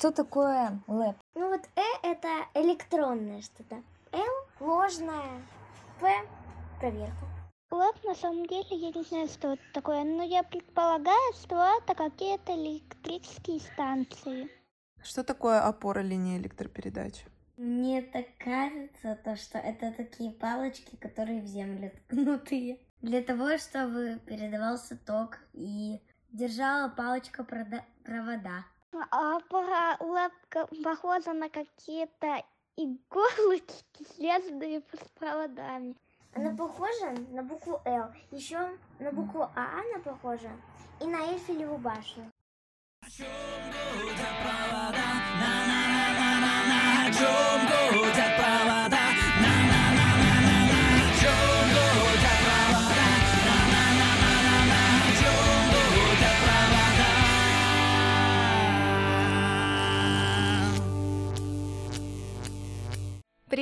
что такое лэп? Ну вот Э это электронное что-то. Л ложное. П проверка. Лэп на самом деле я не знаю, что это такое, но я предполагаю, что это какие-то электрические станции. Что такое опора линии электропередач? Мне так кажется, то, что это такие палочки, которые в землю ткнутые. Для того, чтобы передавался ток и держала палочка провода. А лэп похожа на какие-то иголочки, связанные с проводами. Она похожа на букву Л. Еще на букву А она похожа. И на Эйфелеву башню.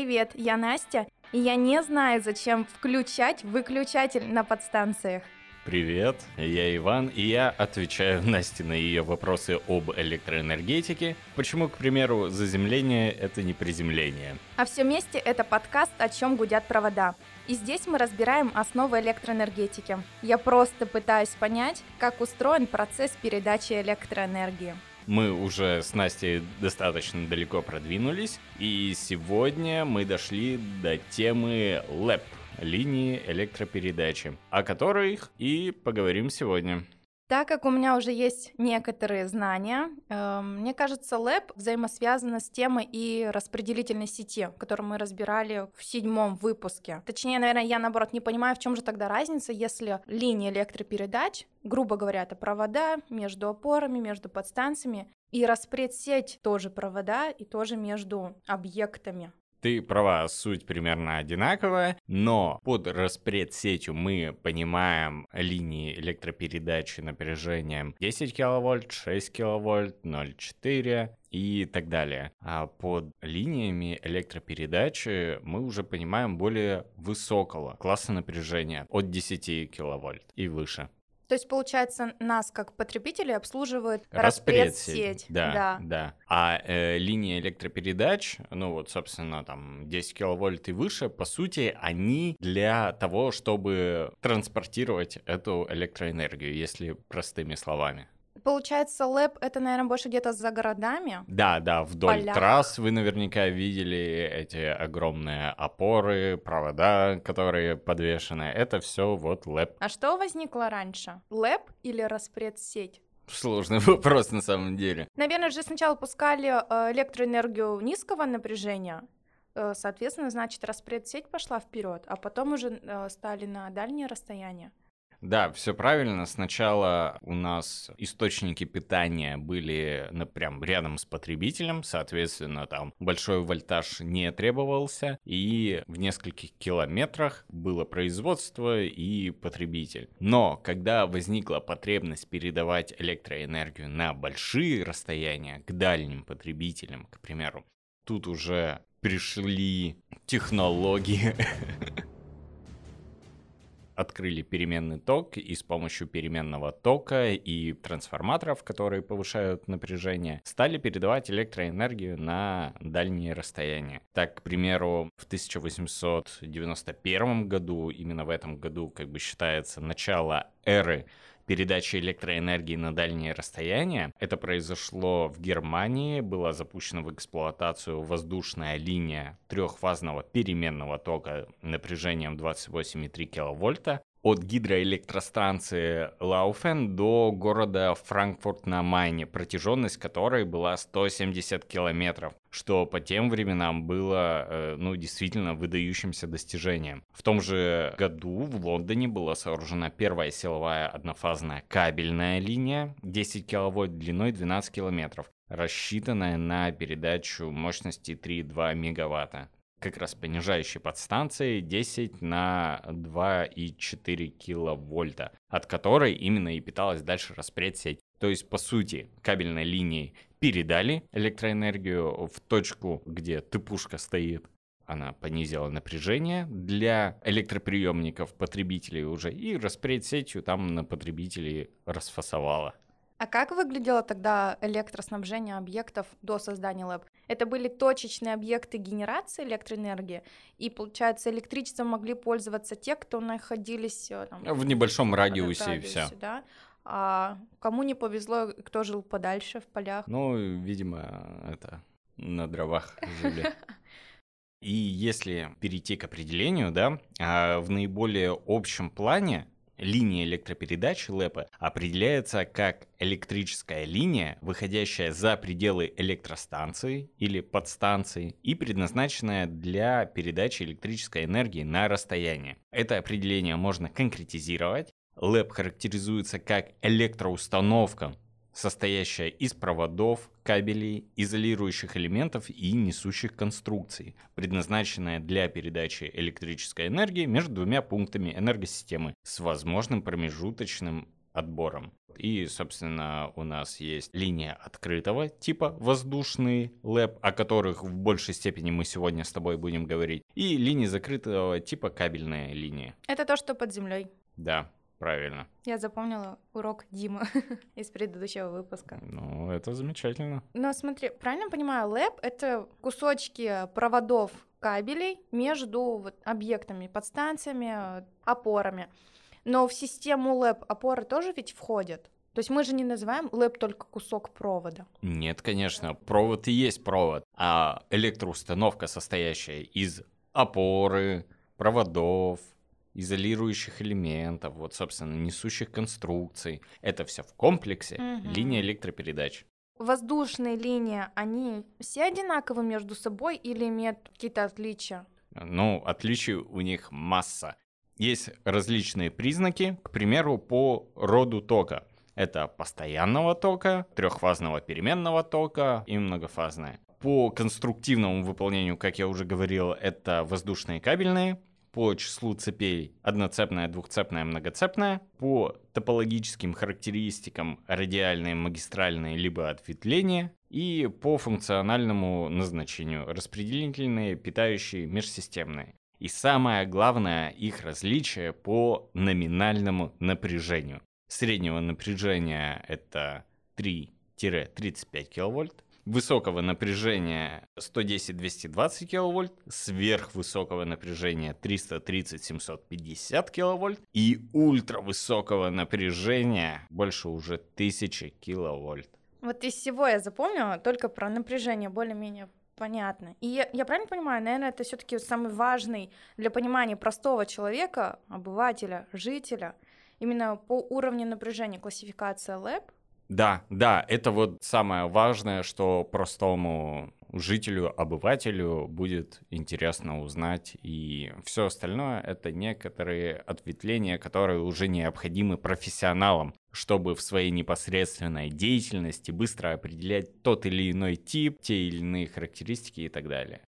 Привет, я Настя, и я не знаю, зачем включать выключатель на подстанциях. Привет, я Иван, и я отвечаю Насте на ее вопросы об электроэнергетике. Почему, к примеру, заземление — это не приземление? А все вместе это подкаст «О чем гудят провода». И здесь мы разбираем основы электроэнергетики. Я просто пытаюсь понять, как устроен процесс передачи электроэнергии. Мы уже с Настей достаточно далеко продвинулись, и сегодня мы дошли до темы ЛЭП — линии электропередачи, о которых и поговорим сегодня. Так как у меня уже есть некоторые знания, э, мне кажется, ЛЭП взаимосвязана с темой и распределительной сети, которую мы разбирали в седьмом выпуске. Точнее, наверное, я наоборот не понимаю, в чем же тогда разница, если линии электропередач, грубо говоря, это провода между опорами, между подстанциями, и распредсеть тоже провода и тоже между объектами. Ты права, суть примерно одинаковая, но под распредсетью мы понимаем линии электропередачи напряжением 10 киловольт, 6 киловольт, 0,4 и так далее. А под линиями электропередачи мы уже понимаем более высокого класса напряжения от 10 киловольт и выше. То есть, получается, нас как потребителей обслуживает Распредсеть. распредсеть. Да, да. А э, линии электропередач, ну вот, собственно, там 10 киловольт и выше, по сути, они для того, чтобы транспортировать эту электроэнергию, если простыми словами. Получается, лэп это, наверное, больше где-то за городами. Да, да, вдоль Полях. трасс вы наверняка видели эти огромные опоры, провода, которые подвешены. Это все вот ЛЭП. А что возникло раньше? Лэп или распредсеть? Сложный вопрос на самом деле. Наверное, же сначала пускали э, электроэнергию низкого напряжения, э, соответственно, значит, распредсеть пошла вперед, а потом уже э, стали на дальние расстояния. Да, все правильно. Сначала у нас источники питания были ну, прям рядом с потребителем, соответственно, там большой вольтаж не требовался, и в нескольких километрах было производство и потребитель. Но когда возникла потребность передавать электроэнергию на большие расстояния к дальним потребителям, к примеру, тут уже пришли технологии открыли переменный ток, и с помощью переменного тока и трансформаторов, которые повышают напряжение, стали передавать электроэнергию на дальние расстояния. Так, к примеру, в 1891 году, именно в этом году, как бы считается начало эры передачи электроэнергии на дальние расстояния. Это произошло в Германии, была запущена в эксплуатацию воздушная линия трехфазного переменного тока напряжением 28,3 киловольта от гидроэлектростанции Лауфен до города Франкфурт на Майне, протяженность которой была 170 километров, что по тем временам было, э, ну, действительно выдающимся достижением. В том же году в Лондоне была сооружена первая силовая однофазная кабельная линия 10 киловольт длиной 12 километров, рассчитанная на передачу мощности 3,2 мегаватта как раз понижающей подстанции 10 на 2,4 киловольта, от которой именно и питалась дальше распредсеть. То есть, по сути, кабельной линией передали электроэнергию в точку, где тыпушка стоит, она понизила напряжение для электроприемников потребителей уже и распредсетью там на потребителей расфасовала. А как выглядело тогда электроснабжение объектов до создания ЛЭП? Это были точечные объекты генерации электроэнергии, и, получается, электричеством могли пользоваться те, кто находились э, там, В небольшом радиусе, и все. да? А кому не повезло, кто жил подальше в полях? Ну, видимо, это на дровах жили. И если перейти к определению, да, а, в наиболее общем плане линия электропередачи ЛЭПа определяется как электрическая линия, выходящая за пределы электростанции или подстанции и предназначенная для передачи электрической энергии на расстояние. Это определение можно конкретизировать. ЛЭП характеризуется как электроустановка, состоящая из проводов, кабелей, изолирующих элементов и несущих конструкций, предназначенная для передачи электрической энергии между двумя пунктами энергосистемы с возможным промежуточным отбором. И, собственно, у нас есть линия открытого типа воздушный ЛЭП, о которых в большей степени мы сегодня с тобой будем говорить, и линии закрытого типа кабельная линия. Это то, что под землей. Да, правильно. Я запомнила урок Димы из предыдущего выпуска. Ну, это замечательно. Но смотри, правильно понимаю, лэп — это кусочки проводов кабелей между вот объектами, подстанциями, опорами. Но в систему лэп опоры тоже ведь входят. То есть мы же не называем лэп только кусок провода. Нет, конечно, провод и есть провод, а электроустановка, состоящая из опоры, проводов, изолирующих элементов, вот, собственно, несущих конструкций. Это все в комплексе Мгм. линия электропередач. Воздушные линии, они все одинаковы между собой или имеют какие-то отличия? Ну, отличий у них масса. Есть различные признаки, к примеру, по роду тока. Это постоянного тока, трехфазного переменного тока и многофазное. По конструктивному выполнению, как я уже говорил, это воздушные кабельные. По числу цепей одноцепная, двухцепная, многоцепная. По топологическим характеристикам радиальные, магистральные, либо ответвления. И по функциональному назначению распределительные, питающие, межсистемные. И самое главное их различие по номинальному напряжению. Среднего напряжения это 3-35 киловольт, высокого напряжения 110-220 киловольт, сверхвысокого напряжения 330-750 киловольт и ультравысокого напряжения больше уже 1000 киловольт. Вот из всего я запомнила только про напряжение более-менее понятно. И я, я правильно понимаю, наверное, это все-таки самый важный для понимания простого человека, обывателя, жителя, именно по уровню напряжения классификация ЛЭП. Да, да, это вот самое важное, что простому жителю, обывателю будет интересно узнать. И все остальное это некоторые ответвления, которые уже необходимы профессионалам, чтобы в своей непосредственной деятельности быстро определять тот или иной тип, те или иные характеристики и так далее.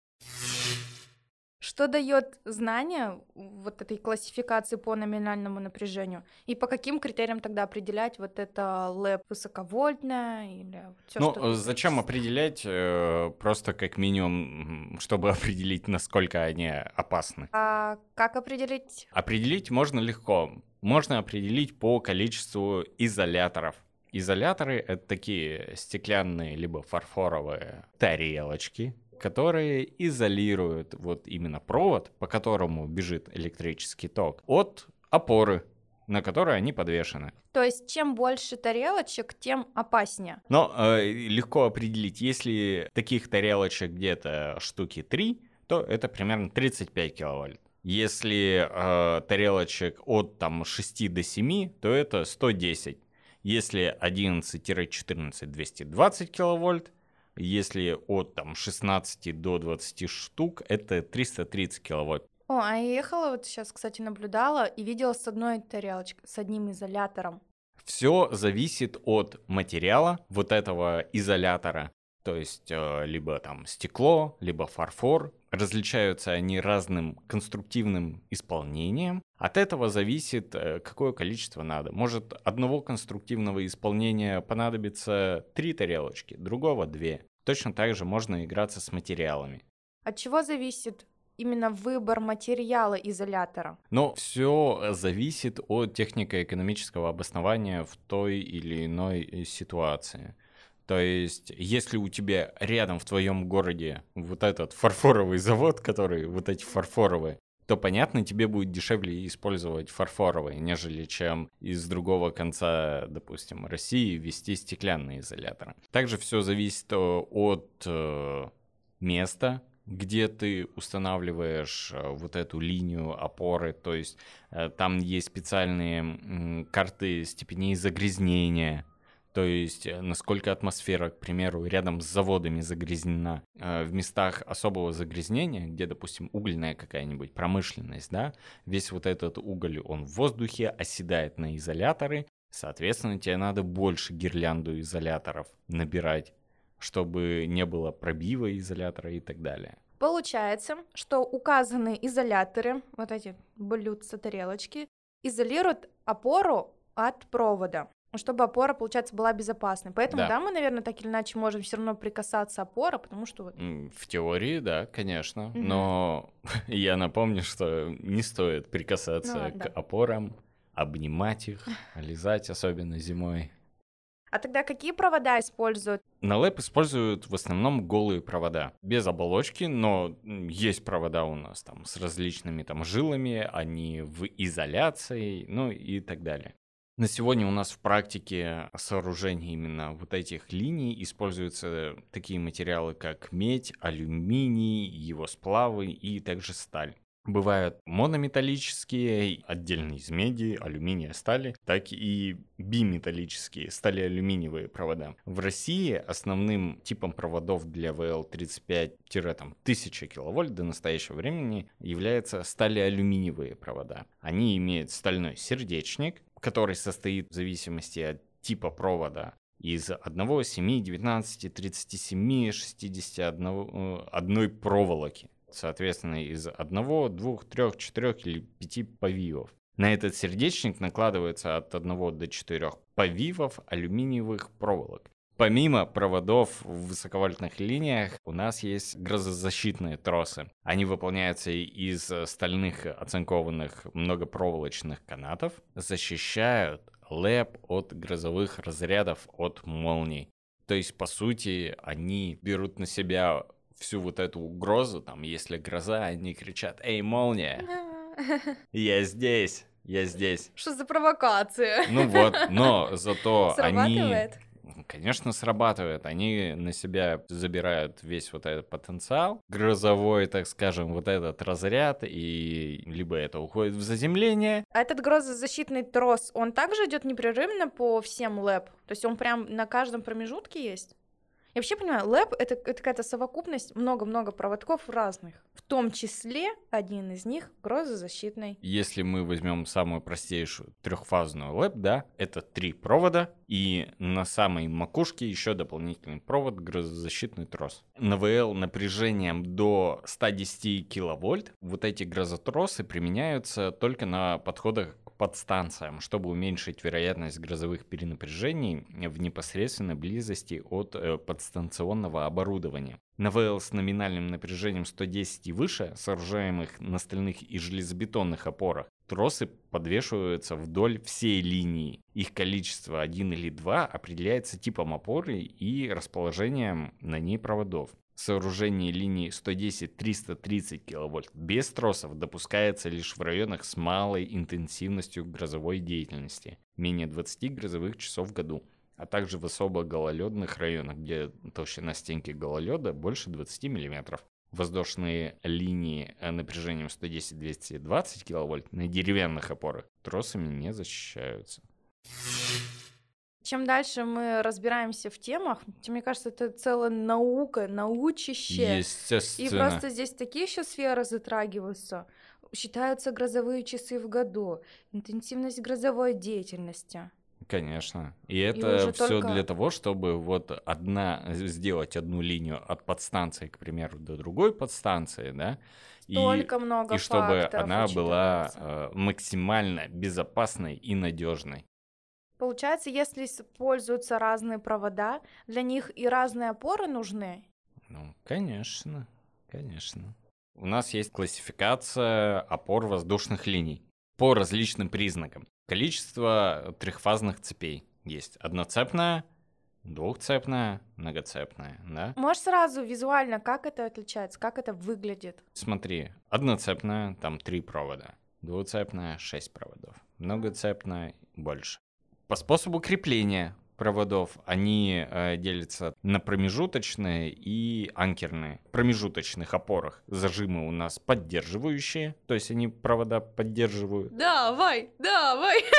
Что дает знание вот этой классификации по номинальному напряжению? И по каким критериям тогда определять вот это ЛЭП высоковольтное или все, ну, что... э, зачем определять? э, Просто как минимум, чтобы определить, насколько они опасны. А как определить? Определить можно легко. Можно определить по количеству изоляторов. Изоляторы — это такие стеклянные либо фарфоровые тарелочки, которые изолируют вот именно провод, по которому бежит электрический ток, от опоры, на которой они подвешены. То есть чем больше тарелочек, тем опаснее. Но э, легко определить, если таких тарелочек где-то штуки 3, то это примерно 35 киловольт. Если э, тарелочек от там 6 до 7, то это 110. Если 11-14 220 киловольт, если от там 16 до 20 штук, это 330 киловольт. О, а я ехала вот сейчас, кстати, наблюдала и видела с одной тарелочкой, с одним изолятором. Все зависит от материала вот этого изолятора. То есть э, либо там стекло, либо фарфор. Различаются они разным конструктивным исполнением. От этого зависит, э, какое количество надо. Может, одного конструктивного исполнения понадобится три тарелочки, другого две. Точно так же можно играться с материалами. От чего зависит именно выбор материала изолятора? Но все зависит от технико-экономического обоснования в той или иной э, ситуации. То есть, если у тебя рядом в твоем городе вот этот фарфоровый завод, который вот эти фарфоровые, то, понятно, тебе будет дешевле использовать фарфоровые, нежели чем из другого конца, допустим, России ввести стеклянные изоляторы. Также все зависит от э, места, где ты устанавливаешь э, вот эту линию опоры, то есть э, там есть специальные карты степеней загрязнения, то есть э, насколько атмосфера, к примеру, рядом с заводами загрязнена. В местах особого загрязнения, где, допустим, угольная какая-нибудь промышленность, да, весь вот этот уголь, он в воздухе оседает на изоляторы, соответственно, тебе надо больше гирлянду изоляторов набирать чтобы не было пробива изолятора и так далее. Получается, что указанные изоляторы, вот эти блюдца, тарелочки, изолируют опору от провода, чтобы опора, получается, была безопасной. Поэтому, да, да мы, наверное, так или иначе можем все равно прикасаться опора, потому что. В теории, да, конечно, угу. но я напомню, что не стоит прикасаться ну, к да. опорам, обнимать их, лизать, особенно зимой. А тогда какие провода используют? На лэп используют в основном голые провода, без оболочки, но есть провода у нас там с различными там жилами, они в изоляции, ну и так далее. На сегодня у нас в практике сооружения именно вот этих линий используются такие материалы, как медь, алюминий, его сплавы и также сталь. Бывают монометаллические, отдельно из меди, алюминия, стали, так и биметаллические, стали-алюминиевые провода. В России основным типом проводов для VL35-1000 киловольт до настоящего времени являются стали-алюминиевые провода. Они имеют стальной сердечник, который состоит в зависимости от типа провода из 1, 7, 19, 37, 61 одной проволоки соответственно, из одного, двух, трех, четырех или пяти повивов. На этот сердечник накладывается от одного до четырех повивов алюминиевых проволок. Помимо проводов в высоковольтных линиях, у нас есть грозозащитные тросы. Они выполняются из стальных оцинкованных многопроволочных канатов, защищают лэп от грозовых разрядов от молний. То есть, по сути, они берут на себя всю вот эту угрозу, там, если гроза, они кричат «Эй, молния! Я здесь! Я здесь!» Что за провокация? Ну вот, но зато они... Конечно, срабатывает. Они на себя забирают весь вот этот потенциал, грозовой, так скажем, вот этот разряд, и либо это уходит в заземление. А этот грозозащитный трос, он также идет непрерывно по всем лэп? То есть он прям на каждом промежутке есть? Я вообще понимаю, лэп это, это какая-то совокупность много-много проводков разных. В том числе один из них грозозащитный. Если мы возьмем самую простейшую трехфазную лэп, да, это три провода, и на самой макушке еще дополнительный провод грозозащитный трос. На ВЛ напряжением до 110 киловольт вот эти грозотросы применяются только на подходах подстанциям, чтобы уменьшить вероятность грозовых перенапряжений в непосредственной близости от э, подстанционного оборудования. На ВЛ с номинальным напряжением 110 и выше, сооружаемых на стальных и железобетонных опорах, тросы подвешиваются вдоль всей линии. Их количество 1 или 2 определяется типом опоры и расположением на ней проводов. Сооружение линии 110-330 кВт без тросов допускается лишь в районах с малой интенсивностью грозовой деятельности, менее 20 грозовых часов в году, а также в особо гололедных районах, где толщина стенки гололеда больше 20 мм. Воздушные линии напряжением 110-220 кВт на деревянных опорах тросами не защищаются чем дальше мы разбираемся в темах, тем, мне кажется, это целая наука, научище. Естественно. И просто здесь такие еще сферы затрагиваются. Считаются грозовые часы в году, интенсивность грозовой деятельности. Конечно. И это все только... для того, чтобы вот одна сделать одну линию от подстанции, к примеру, до другой подстанции, да, Столько и, много и чтобы она была э, максимально безопасной и надежной. Получается, если используются разные провода, для них и разные опоры нужны? Ну, конечно, конечно. У нас есть классификация опор воздушных линий по различным признакам. Количество трехфазных цепей есть. Одноцепная, двухцепная, многоцепная, да? Можешь сразу визуально, как это отличается, как это выглядит? Смотри, одноцепная, там три провода. Двуцепная, шесть проводов. Многоцепная, больше. По способу крепления проводов они э, делятся на промежуточные и анкерные. В промежуточных опорах зажимы у нас поддерживающие, то есть они провода поддерживают. Давай, давай.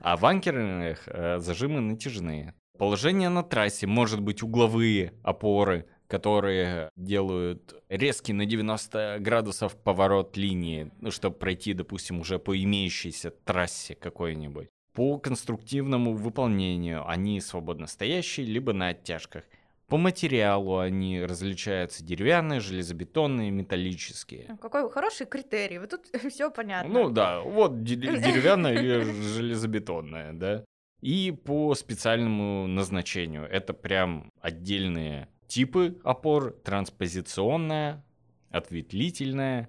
А в анкерных э, зажимы натяжные. Положение на трассе может быть угловые опоры, которые делают резкий на 90 градусов поворот линии, ну, чтобы пройти, допустим, уже по имеющейся трассе какой-нибудь. По конструктивному выполнению они свободно стоящие, либо на оттяжках. По материалу они различаются деревянные, железобетонные, металлические. Какой хороший критерий. Вот тут все понятно. Ну да, вот де- деревянная или железобетонная, да. И по специальному назначению. Это прям отдельные типы опор. Транспозиционная, ответвлительная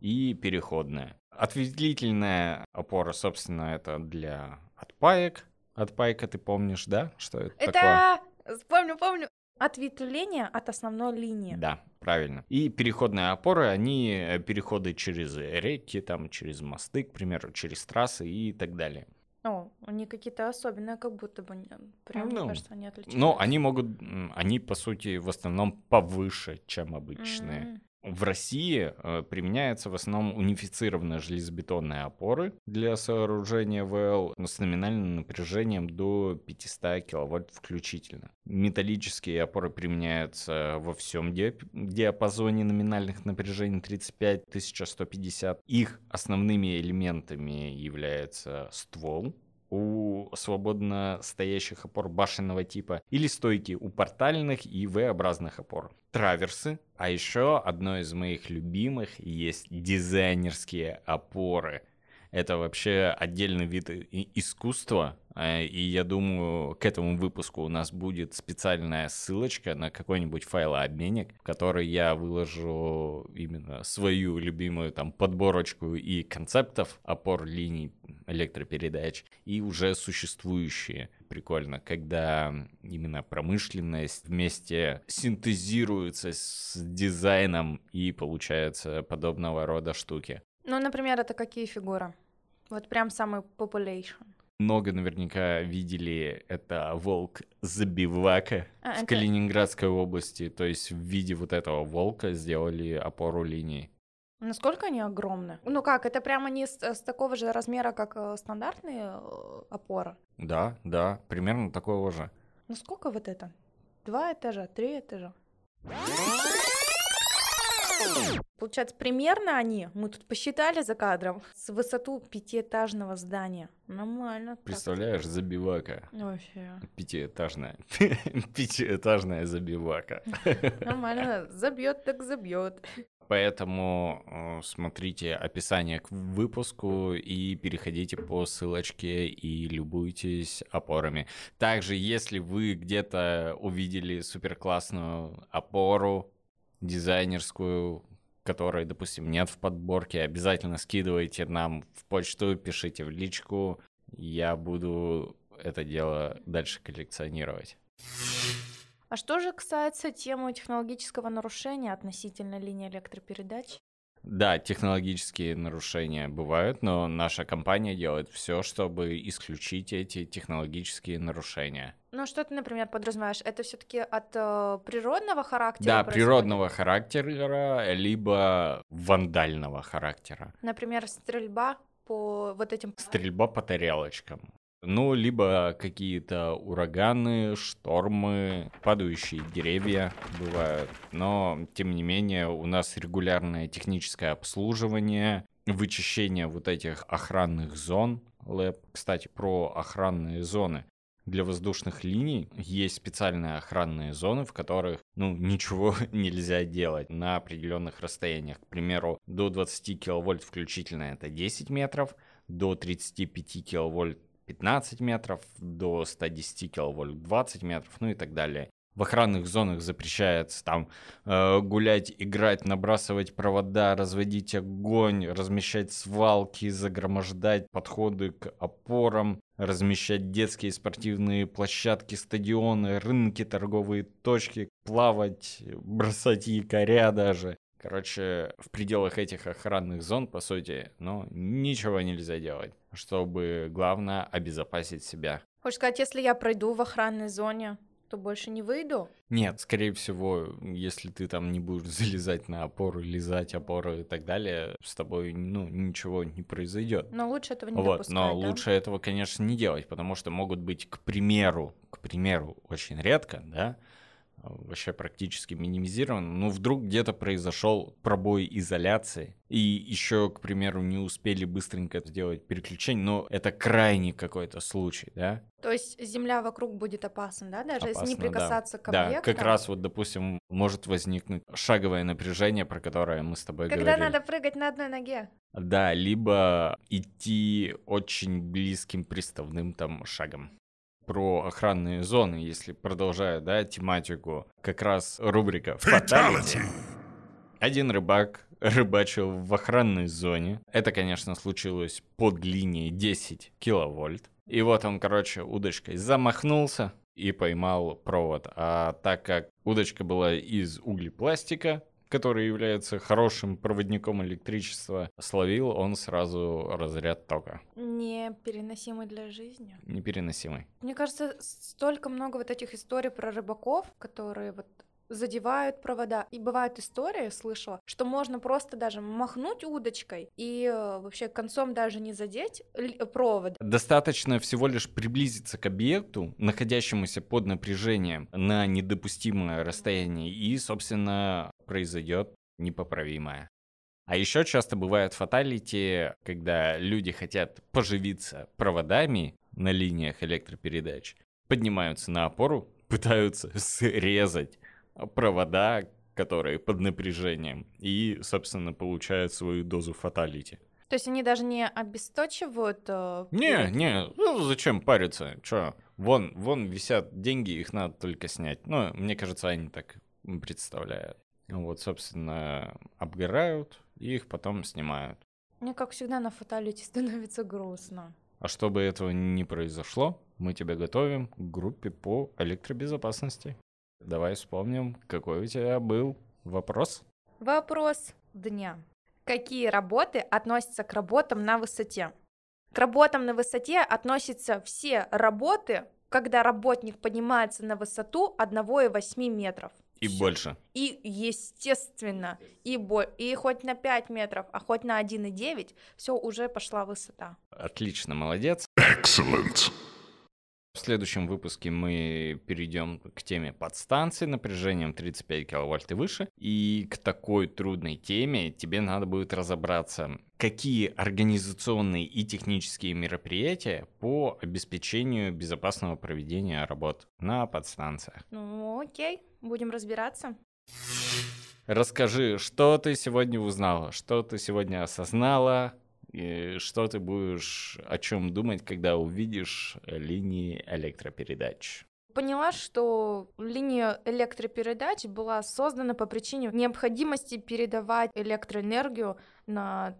и переходная. Ответвлительная опора, собственно, это для отпаек. Отпайка ты помнишь, да? Что это, такое? Это, помню, помню. Ответвление от основной линии. Да, правильно. И переходные опоры, они э, переходы через реки, там, через мосты, к примеру, через трассы и так далее. Они какие-то особенные, как будто бы. не- Прям, Ну, мне кажется, они отличаются. Но они могут, они по сути в основном повыше, чем обычные. М. В России э, применяются в основном унифицированные железобетонные опоры для сооружения ВЛ с номинальным напряжением до 500 киловольт включительно. Металлические опоры применяются во всем диап- диапазоне номинальных напряжений 35-1150. Их основными элементами является ствол, у свободно стоящих опор башенного типа или стойки у портальных и V-образных опор. Траверсы, а еще одно из моих любимых есть дизайнерские опоры. Это вообще отдельный вид искусства, э, и я думаю, к этому выпуску у нас будет специальная ссылочка на какой-нибудь файлообменник, в который я выложу именно свою любимую там подборочку и концептов опор линий электропередач и уже существующие. Прикольно, когда именно промышленность вместе синтезируется с дизайном и получается подобного рода штуки. Ну, например, это какие фигуры? Вот прям самый population. Много наверняка видели это волк Забивака А, в это- Калининградской области. То есть в виде вот этого волка сделали опору линии. Насколько они огромны? Ну как, это прямо не с, с такого же размера, как э, стандартные э, опоры? Да, да, примерно такого же. Ну сколько вот это? Два этажа, три этажа? Получается, примерно они, мы тут посчитали за кадром, с высоту пятиэтажного здания. Нормально. так. Представляешь, Забивака. Вообще. Пятиэтажная. Пятиэтажная забивака. Нормально. Забьет так забьет. Поэтому э, смотрите описание к выпуску и переходите по ссылочке и любуйтесь опорами. Также, если вы где-то увидели супер классную опору дизайнерскую, которой, допустим, нет в подборке, обязательно скидывайте нам в почту, пишите в личку. Я буду это дело дальше коллекционировать. А что же касается темы технологического нарушения относительно линии электропередач? Да, технологические нарушения бывают, но наша компания делает все, чтобы исключить эти технологические нарушения. Ну, что ты, например, подразумеваешь? Это все-таки от э, природного характера? Да, происходит? природного характера, либо вандального характера. Например, стрельба по вот этим... Стрельба по тарелочкам. Ну, либо какие-то ураганы, штормы, падающие деревья бывают. Но, тем не менее, у нас регулярное техническое обслуживание, вычищение вот этих охранных зон. ЛЭП, кстати, про охранные зоны. Для воздушных линий есть специальные охранные зоны, в которых, ну, ничего нельзя делать на определенных расстояниях. К примеру, до 20 киловольт включительно это 10 метров, до 35 киловольт 15 метров, до 110 киловольт 20 метров, ну и так далее. В охранных зонах запрещается там э, гулять, играть, набрасывать провода, разводить огонь, размещать свалки, загромождать подходы к опорам, размещать детские спортивные площадки, стадионы, рынки, торговые точки, плавать, бросать якоря даже. Короче, в пределах этих охранных зон, по сути, ну, ничего нельзя делать, чтобы, главное, обезопасить себя. Хочешь сказать, если я пройду в охранной зоне, то больше не выйду? Нет, скорее всего, если ты там не будешь залезать на опору, лизать опоры и так далее, с тобой, ну, ничего не произойдет. Но лучше этого не вот, допускать, но да? лучше этого, конечно, не делать, потому что могут быть, к примеру, к примеру, очень редко, да, вообще практически минимизирован. Ну, вдруг где-то произошел пробой изоляции, и еще, к примеру, не успели быстренько сделать переключение, но это крайний какой-то случай, да? То есть земля вокруг будет опасна, да? Даже если не Опасно, да. прикасаться к Да, объектам? как раз вот, допустим, может возникнуть шаговое напряжение, про которое мы с тобой Когда говорили. надо прыгать на одной ноге. Да, либо идти очень близким приставным там шагом. Про охранные зоны, если продолжая, да, тематику, как раз рубрика «Фаталити». Один рыбак рыбачил в охранной зоне. Это, конечно, случилось под линией 10 киловольт. И вот он, короче, удочкой замахнулся и поймал провод. А так как удочка была из углепластика, который является хорошим проводником электричества, словил он сразу разряд тока. Непереносимый для жизни. Непереносимый. Мне кажется, столько много вот этих историй про рыбаков, которые вот задевают провода. И бывают истории, слышала, что можно просто даже махнуть удочкой и э, вообще концом даже не задеть провод. Достаточно всего лишь приблизиться к объекту, находящемуся под напряжением на недопустимое расстояние, и, собственно, произойдет непоправимое. А еще часто бывают фаталити, когда люди хотят поживиться проводами на линиях электропередач, поднимаются на опору, пытаются срезать провода, которые под напряжением, и, собственно, получают свою дозу фаталити. То есть они даже не обесточивают... э, Не, не, ну зачем париться? Чё? Вон, вон висят деньги, их надо только снять. Ну, мне кажется, они так представляют. Вот, собственно, обгорают и их потом снимают. Мне, как всегда, на фаталити становится грустно. А чтобы этого не произошло, мы тебя готовим к группе по электробезопасности. Давай вспомним, какой у тебя был вопрос. Вопрос дня. Какие работы относятся к работам на высоте? К работам на высоте относятся все работы, когда работник поднимается на высоту 1,8 метров. И Всё. больше. И, естественно, и, бо- и хоть на 5 метров, а хоть на 1,9, все, уже пошла высота. Отлично, молодец. Excellent. В следующем выпуске мы перейдем к теме подстанций напряжением 35 киловольт и выше. И к такой трудной теме тебе надо будет разобраться, какие организационные и технические мероприятия по обеспечению безопасного проведения работ на подстанциях. Ну, окей, будем разбираться. Расскажи, что ты сегодня узнала, что ты сегодня осознала, и что ты будешь о чем думать, когда увидишь линии электропередач. Поняла, что линия электропередач была создана по причине необходимости передавать электроэнергию на,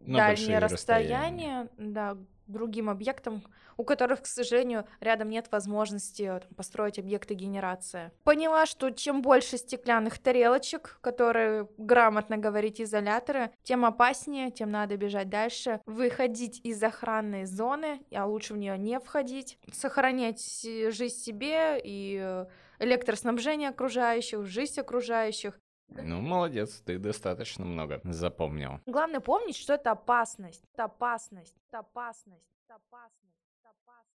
На дальние большие расстояния, да, другим объектам, у которых, к сожалению, рядом нет возможности э, там, построить объекты генерации. Поняла, что чем больше стеклянных тарелочек, которые грамотно говорить изоляторы, тем опаснее, тем надо бежать дальше, выходить из охранной зоны, а лучше в нее не входить, сохранять жизнь себе и э, электроснабжение окружающих, жизнь окружающих. Ну, молодец, ты достаточно много запомнил. Главное помнить, что это опасность, это опасность, это опасность, это опасность.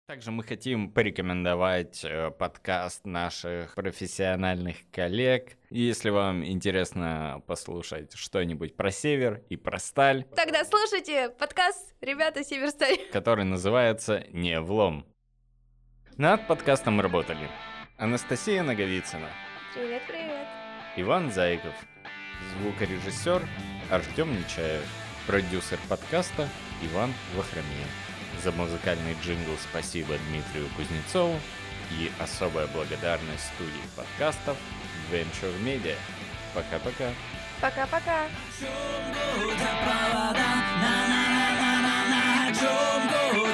Также мы хотим порекомендовать э, подкаст наших профессиональных коллег. Если вам интересно послушать что-нибудь про север и про сталь, Тогда слушайте подкаст «Ребята Северсталь». который называется «Не влом». Над подкастом работали Анастасия Наговицына, Привет, привет. Иван Зайков, звукорежиссер Артем Нечаев, продюсер подкаста Иван Вахрамеев. За музыкальный джингл спасибо Дмитрию Кузнецову и особая благодарность студии подкастов Venture Media. Пока-пока. Пока-пока. Чем